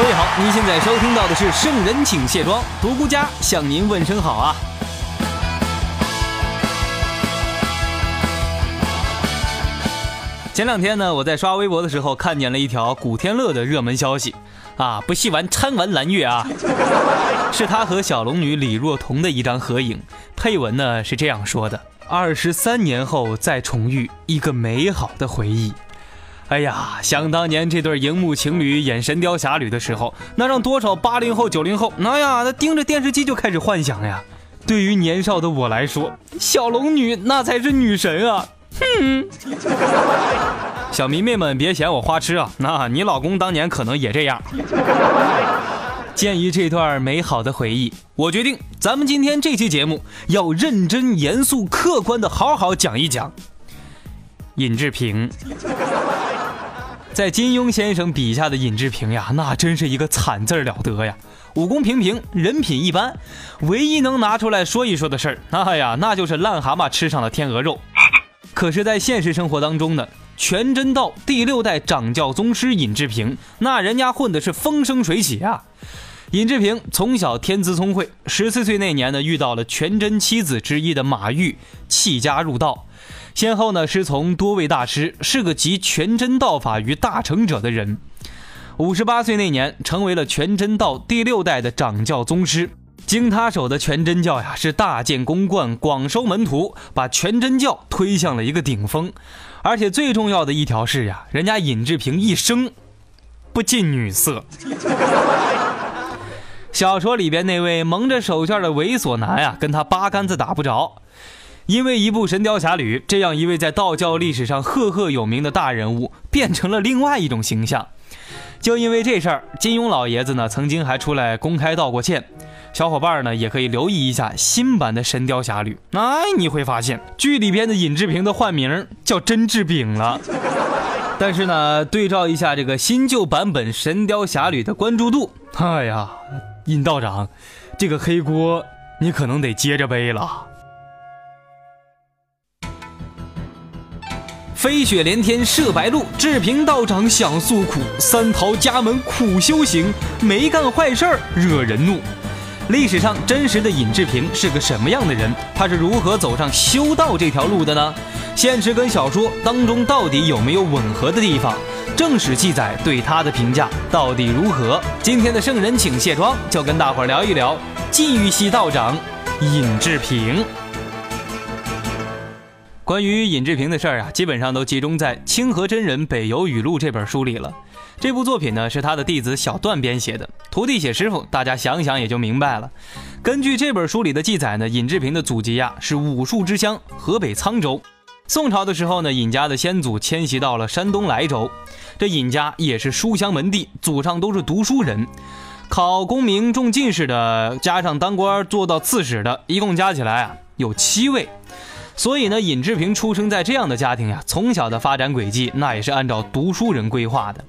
各位好，您现在收听到的是《圣人请卸妆》，独孤家向您问声好啊。前两天呢，我在刷微博的时候看见了一条古天乐的热门消息啊，不戏玩参玩蓝月啊，是他和小龙女李若彤的一张合影，配文呢是这样说的：二十三年后再重遇，一个美好的回忆。哎呀，想当年这对荧幕情侣演《神雕侠侣》的时候，那让多少八零后、九零后，那呀，那盯着电视机就开始幻想呀。对于年少的我来说，小龙女那才是女神啊！哼，小迷妹们别嫌我花痴啊，那你老公当年可能也这样。鉴于这段美好的回忆，我决定咱们今天这期节目要认真、严肃、客观的好好讲一讲尹志平。在金庸先生笔下的尹志平呀，那真是一个惨字了得呀！武功平平，人品一般，唯一能拿出来说一说的事儿，那呀，那就是癞蛤蟆吃上了天鹅肉。可是，在现实生活当中呢，全真道第六代掌教宗师尹志平，那人家混的是风生水起啊！尹志平从小天资聪慧，十四岁那年呢，遇到了全真七子之一的马玉，弃家入道。先后呢师从多位大师，是个集全真道法于大成者的人。五十八岁那年，成为了全真道第六代的掌教宗师。经他手的全真教呀，是大建宫观，广收门徒，把全真教推向了一个顶峰。而且最重要的一条是呀，人家尹志平一生不近女色。小说里边那位蒙着手绢的猥琐男呀，跟他八竿子打不着。因为一部《神雕侠侣》，这样一位在道教历史上赫赫有名的大人物，变成了另外一种形象。就因为这事儿，金庸老爷子呢，曾经还出来公开道过歉。小伙伴呢，也可以留意一下新版的《神雕侠侣》，哎，你会发现剧里边的尹志平的换名叫甄志炳了。但是呢，对照一下这个新旧版本《神雕侠侣》的关注度，哎呀，尹道长，这个黑锅你可能得接着背了。飞雪连天射白鹿，志平道长想诉苦，三桃家门苦修行，没干坏事儿惹人怒。历史上真实的尹志平是个什么样的人？他是如何走上修道这条路的呢？现实跟小说当中到底有没有吻合的地方？正史记载对他的评价到底如何？今天的圣人请卸妆，就跟大伙儿聊一聊禁欲系道长尹志平。关于尹志平的事儿啊，基本上都集中在《清河真人北游语录》这本书里了。这部作品呢，是他的弟子小段编写的，徒弟写师傅，大家想想也就明白了。根据这本书里的记载呢，尹志平的祖籍呀是武术之乡河北沧州。宋朝的时候呢，尹家的先祖迁徙到了山东莱州，这尹家也是书香门第，祖上都是读书人，考功名中进士的，加上当官做到刺史的，一共加起来啊有七位。所以呢，尹志平出生在这样的家庭呀，从小的发展轨迹那也是按照读书人规划的。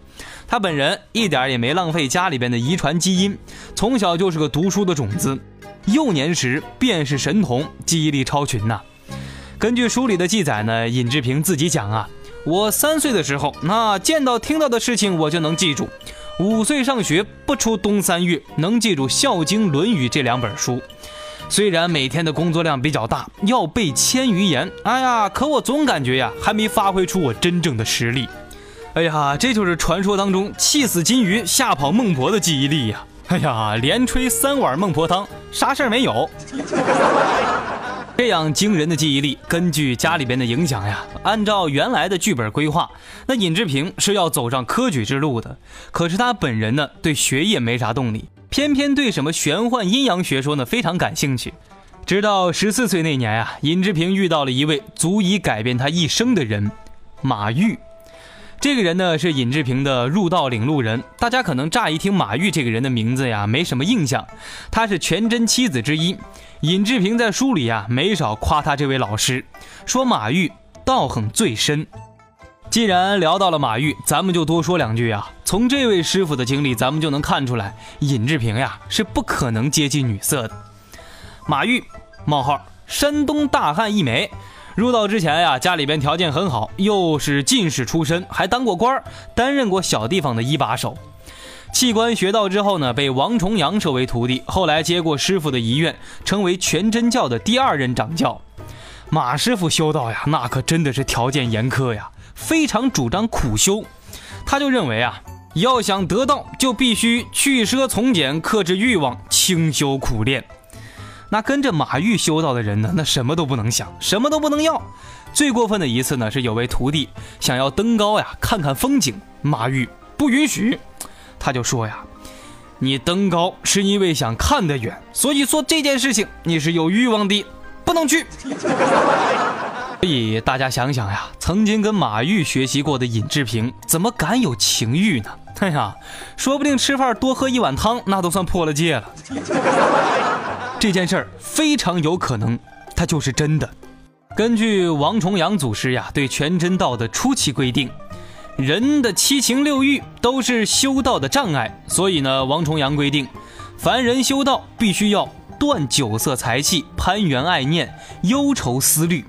他本人一点也没浪费家里边的遗传基因，从小就是个读书的种子，幼年时便是神童，记忆力超群呐。根据书里的记载呢，尹志平自己讲啊，我三岁的时候，那见到听到的事情我就能记住；五岁上学不出冬三月，能记住《孝经》《论语》这两本书。虽然每天的工作量比较大，要背千余言，哎呀，可我总感觉呀，还没发挥出我真正的实力。哎呀，这就是传说当中气死金鱼、吓跑孟婆的记忆力呀！哎呀，连吹三碗孟婆汤，啥事儿没有。这样惊人的记忆力，根据家里边的影响呀，按照原来的剧本规划，那尹志平是要走上科举之路的。可是他本人呢，对学业没啥动力。偏偏对什么玄幻阴阳学说呢非常感兴趣，直到十四岁那年啊，尹志平遇到了一位足以改变他一生的人马玉。这个人呢是尹志平的入道领路人。大家可能乍一听马玉这个人的名字呀，没什么印象。他是全真七子之一。尹志平在书里呀没少夸他这位老师，说马玉道行最深。既然聊到了马玉，咱们就多说两句啊。从这位师傅的经历，咱们就能看出来，尹志平呀是不可能接近女色的。马玉冒号山东大汉一枚，入道之前呀，家里边条件很好，又是进士出身，还当过官担任过小地方的一把手。弃官学道之后呢，被王重阳收为徒弟，后来接过师傅的遗愿，成为全真教的第二任掌教。马师傅修道呀，那可真的是条件严苛呀。非常主张苦修，他就认为啊，要想得道，就必须去奢从俭，克制欲望，清修苦练。那跟着马玉修道的人呢，那什么都不能想，什么都不能要。最过分的一次呢，是有位徒弟想要登高呀，看看风景，马玉不允许。他就说呀，你登高是因为想看得远，所以说这件事情你是有欲望的，不能去。所以大家想想呀，曾经跟马玉学习过的尹志平，怎么敢有情欲呢？哎呀，说不定吃饭多喝一碗汤，那都算破了戒了。这件事儿非常有可能，它就是真的。根据王重阳祖师呀对全真道的初期规定，人的七情六欲都是修道的障碍，所以呢，王重阳规定，凡人修道必须要断酒色财气、攀缘爱念、忧愁思虑。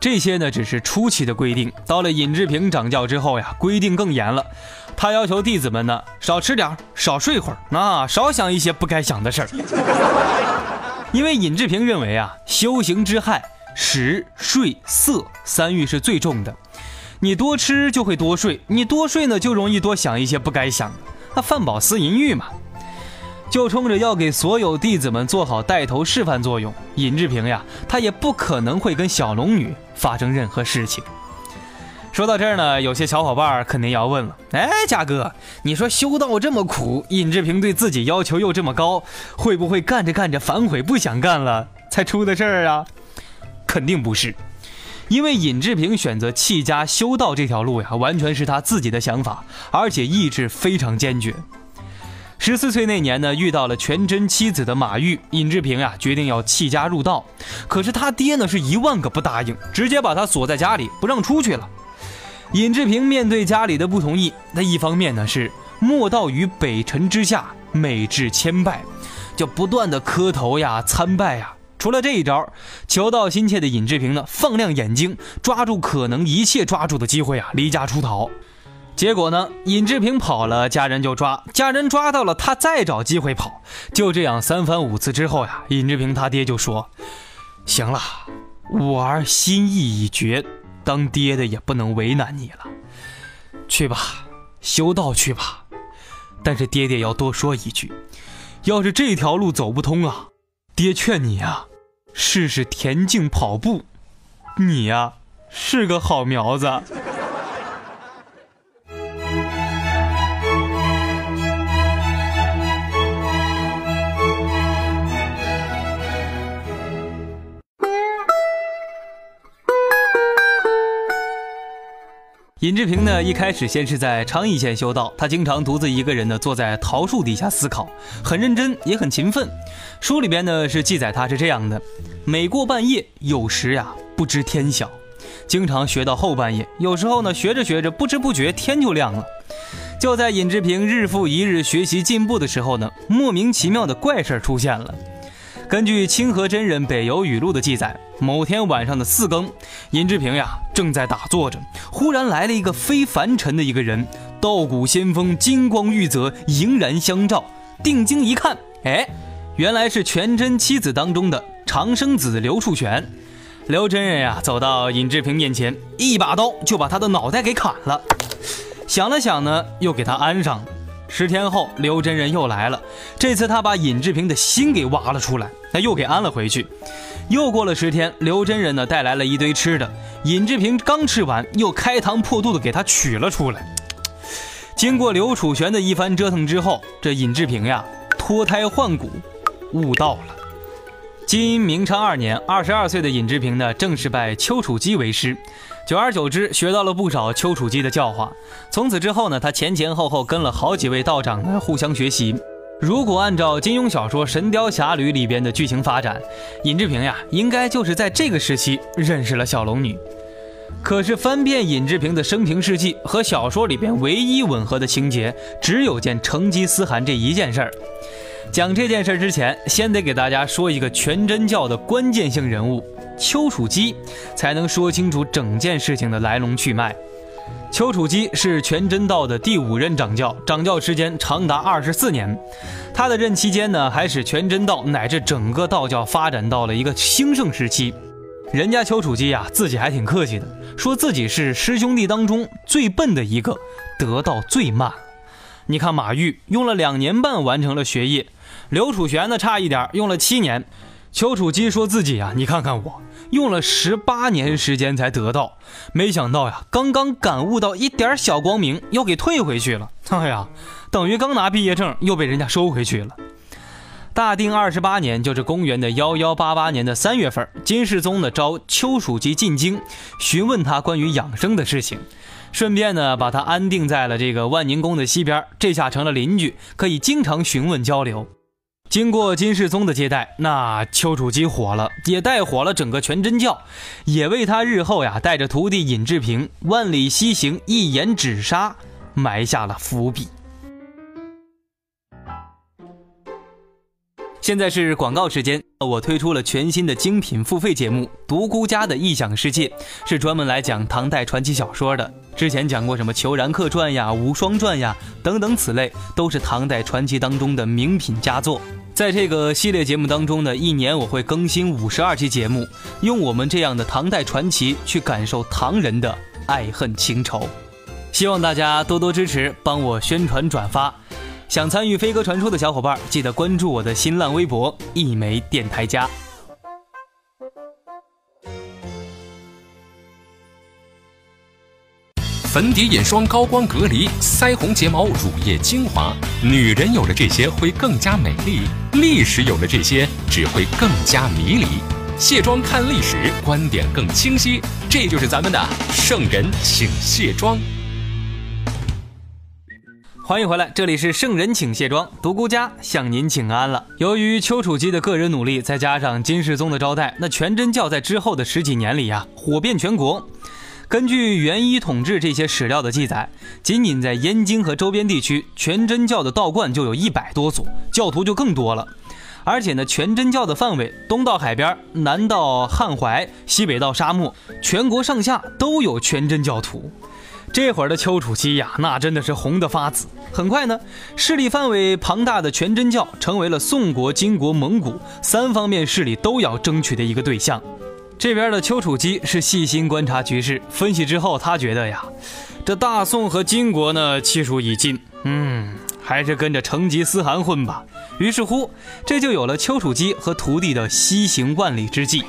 这些呢，只是初期的规定。到了尹志平掌教之后呀，规定更严了。他要求弟子们呢，少吃点少睡会儿，那少想一些不该想的事儿。因为尹志平认为啊，修行之害，食、睡、色三欲是最重的。你多吃就会多睡，你多睡呢，就容易多想一些不该想的。那饭饱思淫欲嘛。就冲着要给所有弟子们做好带头示范作用，尹志平呀，他也不可能会跟小龙女发生任何事情。说到这儿呢，有些小伙伴肯定要问了：哎，嘉哥，你说修道这么苦，尹志平对自己要求又这么高，会不会干着干着反悔不想干了才出的事儿啊？肯定不是，因为尹志平选择弃家修道这条路呀，完全是他自己的想法，而且意志非常坚决。十四岁那年呢，遇到了全真妻子的马玉，尹志平呀决定要弃家入道，可是他爹呢是一万个不答应，直接把他锁在家里不让出去了。尹志平面对家里的不同意，那一方面呢是莫道于北辰之下，每至千拜，就不断的磕头呀参拜呀。除了这一招，求道心切的尹志平呢放亮眼睛，抓住可能一切抓住的机会啊离家出逃。结果呢？尹志平跑了，家人就抓；家人抓到了，他再找机会跑。就这样三番五次之后呀，尹志平他爹就说：“行了，我儿心意已决，当爹的也不能为难你了。去吧，修道去吧。但是爹爹要多说一句，要是这条路走不通啊，爹劝你呀，试试田径跑步。你呀，是个好苗子。”尹志平呢，一开始先是在昌邑县修道，他经常独自一个人呢坐在桃树底下思考，很认真也很勤奋。书里边呢是记载他是这样的：每过半夜，有时呀不知天晓，经常学到后半夜，有时候呢学着学着，不知不觉天就亮了。就在尹志平日复一日学习进步的时候呢，莫名其妙的怪事出现了。根据清河真人《北游语录》的记载，某天晚上的四更，尹志平呀正在打坐着，忽然来了一个非凡尘的一个人，道骨仙风，金光玉泽，迎然相照。定睛一看，哎，原来是全真七子当中的长生子刘处玄。刘真人呀走到尹志平面前，一把刀就把他的脑袋给砍了。想了想呢，又给他安上。十天后，刘真人又来了。这次他把尹志平的心给挖了出来，他又给安了回去。又过了十天，刘真人呢带来了一堆吃的。尹志平刚吃完，又开膛破肚的给他取了出来。经过刘楚玄的一番折腾之后，这尹志平呀脱胎换骨，悟道了。今明昌二年，二十二岁的尹志平呢正式拜丘处机为师。久而久之，学到了不少丘处机的教化。从此之后呢，他前前后后跟了好几位道长呢，互相学习。如果按照金庸小说《神雕侠侣》里边的剧情发展，尹志平呀，应该就是在这个时期认识了小龙女。可是翻遍尹志平的生平事迹和小说里边唯一吻合的情节，只有件成吉思汗这一件事儿。讲这件事之前，先得给大家说一个全真教的关键性人物丘处机，才能说清楚整件事情的来龙去脉。丘处机是全真道的第五任掌教，掌教时间长达二十四年。他的任期间呢，还使全真道乃至整个道教发展到了一个兴盛时期。人家丘处机呀，自己还挺客气的，说自己是师兄弟当中最笨的一个，得道最慢。你看马玉用了两年半完成了学业，刘楚玄呢差一点用了七年。丘处机说自己啊，你看看我用了十八年时间才得到，没想到呀，刚刚感悟到一点小光明，又给退回去了。哎呀，等于刚拿毕业证又被人家收回去了。大定二十八年，就是公元的幺幺八八年的三月份，金世宗呢召丘处机进京，询问他关于养生的事情，顺便呢把他安定在了这个万宁宫的西边，这下成了邻居，可以经常询问交流。经过金世宗的接待，那丘处机火了，也带火了整个全真教，也为他日后呀带着徒弟尹志平万里西行、一言止杀埋下了伏笔。现在是广告时间，我推出了全新的精品付费节目《独孤家的异想世界》，是专门来讲唐代传奇小说的。之前讲过什么《裘然客传》呀、《无双传》呀等等，此类都是唐代传奇当中的名品佳作。在这个系列节目当中呢，一年我会更新五十二期节目，用我们这样的唐代传奇去感受唐人的爱恨情仇。希望大家多多支持，帮我宣传转发。想参与飞鸽传书的小伙伴，记得关注我的新浪微博“一枚电台家”。粉底、眼霜、高光隔离、腮红、睫毛、乳液、精华，女人有了这些会更加美丽；历史有了这些只会更加迷离。卸妆看历史，观点更清晰。这就是咱们的圣人请卸妆。欢迎回来，这里是圣人请卸妆，独孤家向您请安了。由于丘处机的个人努力，再加上金世宗的招待，那全真教在之后的十几年里呀，火遍全国。根据《元一统治》这些史料的记载，仅仅在燕京和周边地区，全真教的道观就有一百多所，教徒就更多了。而且呢，全真教的范围，东到海边，南到汉淮，西北到沙漠，全国上下都有全真教徒。这会儿的丘处机呀，那真的是红得发紫。很快呢，势力范围庞大的全真教成为了宋国、金国、蒙古三方面势力都要争取的一个对象。这边的丘处机是细心观察局势，分析之后，他觉得呀，这大宋和金国呢气数已尽，嗯，还是跟着成吉思汗混吧。于是乎，这就有了丘处机和徒弟的西行万里之计。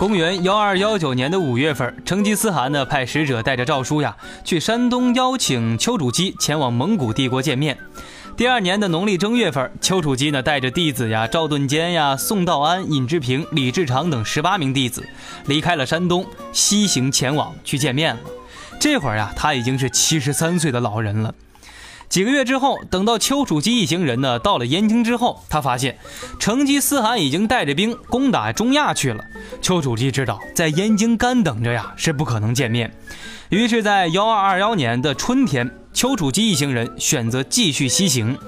公元幺二幺九年的五月份，成吉思汗呢派使者带着诏书呀，去山东邀请丘处机前往蒙古帝国见面。第二年的农历正月份，丘处机呢带着弟子呀赵盾坚呀、宋道安、尹志平、李志长等十八名弟子，离开了山东，西行前往去见面了。这会儿呀，他已经是七十三岁的老人了。几个月之后，等到丘处机一行人呢到了燕京之后，他发现成吉思汗已经带着兵攻打中亚去了。丘处机知道在燕京干等着呀是不可能见面，于是，在幺二二幺年的春天。丘处机一行人选择继续西行，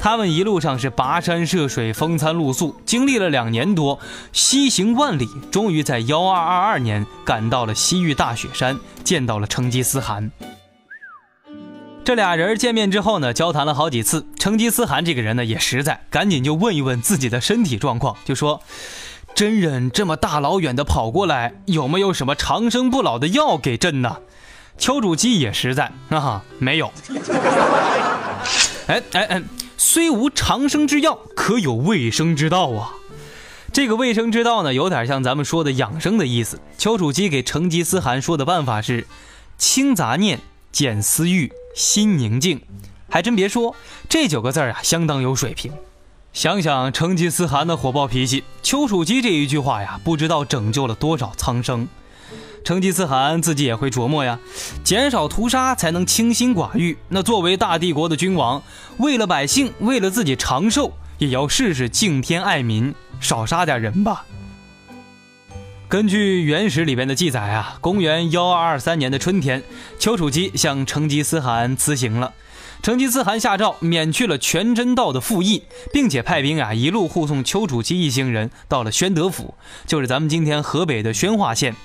他们一路上是跋山涉水、风餐露宿，经历了两年多，西行万里，终于在幺二二二年赶到了西域大雪山，见到了成吉思汗。这俩人见面之后呢，交谈了好几次。成吉思汗这个人呢也实在，赶紧就问一问自己的身体状况，就说：“真人这么大老远的跑过来，有没有什么长生不老的药给朕呢？”丘处机也实在啊，没有。哎哎哎，虽无长生之药，可有卫生之道啊？这个卫生之道呢，有点像咱们说的养生的意思。丘处机给成吉思汗说的办法是：清杂念，减私欲，心宁静。还真别说，这九个字啊，相当有水平。想想成吉思汗的火爆脾气，丘处机这一句话呀，不知道拯救了多少苍生。成吉思汗自己也会琢磨呀，减少屠杀才能清心寡欲。那作为大帝国的君王，为了百姓，为了自己长寿，也要试试敬天爱民，少杀点人吧。根据《原始》里边的记载啊，公元幺二二三年的春天，丘处机向成吉思汗辞行了。成吉思汗下诏免去了全真道的赋役，并且派兵啊一路护送丘处机一行人到了宣德府，就是咱们今天河北的宣化县。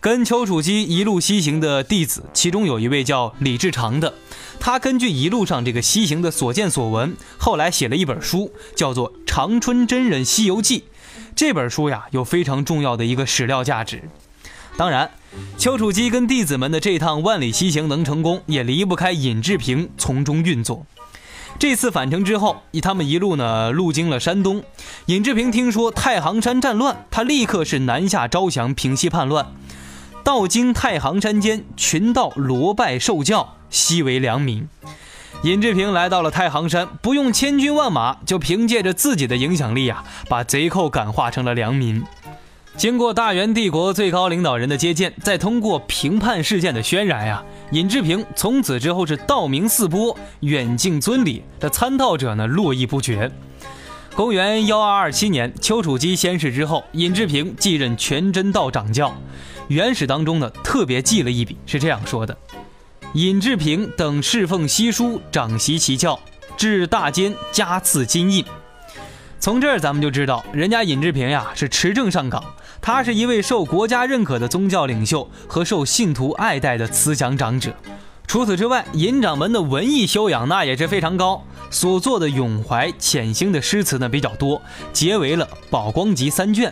跟丘处机一路西行的弟子，其中有一位叫李志长的，他根据一路上这个西行的所见所闻，后来写了一本书，叫做《长春真人西游记》。这本书呀，有非常重要的一个史料价值。当然，丘处机跟弟子们的这趟万里西行能成功，也离不开尹志平从中运作。这次返程之后，他们一路呢路经了山东。尹志平听说太行山战乱，他立刻是南下招降，平息叛乱。到经太行山间，群盗罗拜受教，悉为良民。尹志平来到了太行山，不用千军万马，就凭借着自己的影响力啊，把贼寇感化成了良民。经过大元帝国最高领导人的接见，再通过平叛事件的渲染呀，尹志平从此之后是道名四播，远近尊礼，这参道者呢络绎不绝。公元幺二二七年，丘处机仙逝之后，尹志平继任全真道掌教。原始当中呢特别记了一笔，是这样说的。尹志平等侍奉西书，掌习其教，至大监加赐金印。从这儿咱们就知道，人家尹志平呀是持证上岗，他是一位受国家认可的宗教领袖和受信徒爱戴的慈祥长者。除此之外，尹掌门的文艺修养那也是非常高，所作的咏怀潜心的诗词呢比较多，结为了《宝光集》三卷。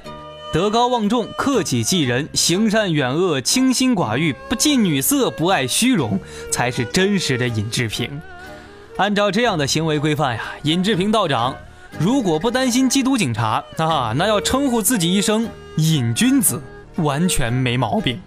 德高望重，克己济人，行善远恶，清心寡欲，不近女色，不爱虚荣，才是真实的尹志平。按照这样的行为规范呀，尹志平道长如果不担心缉毒警察啊，那要称呼自己一声尹君子，完全没毛病。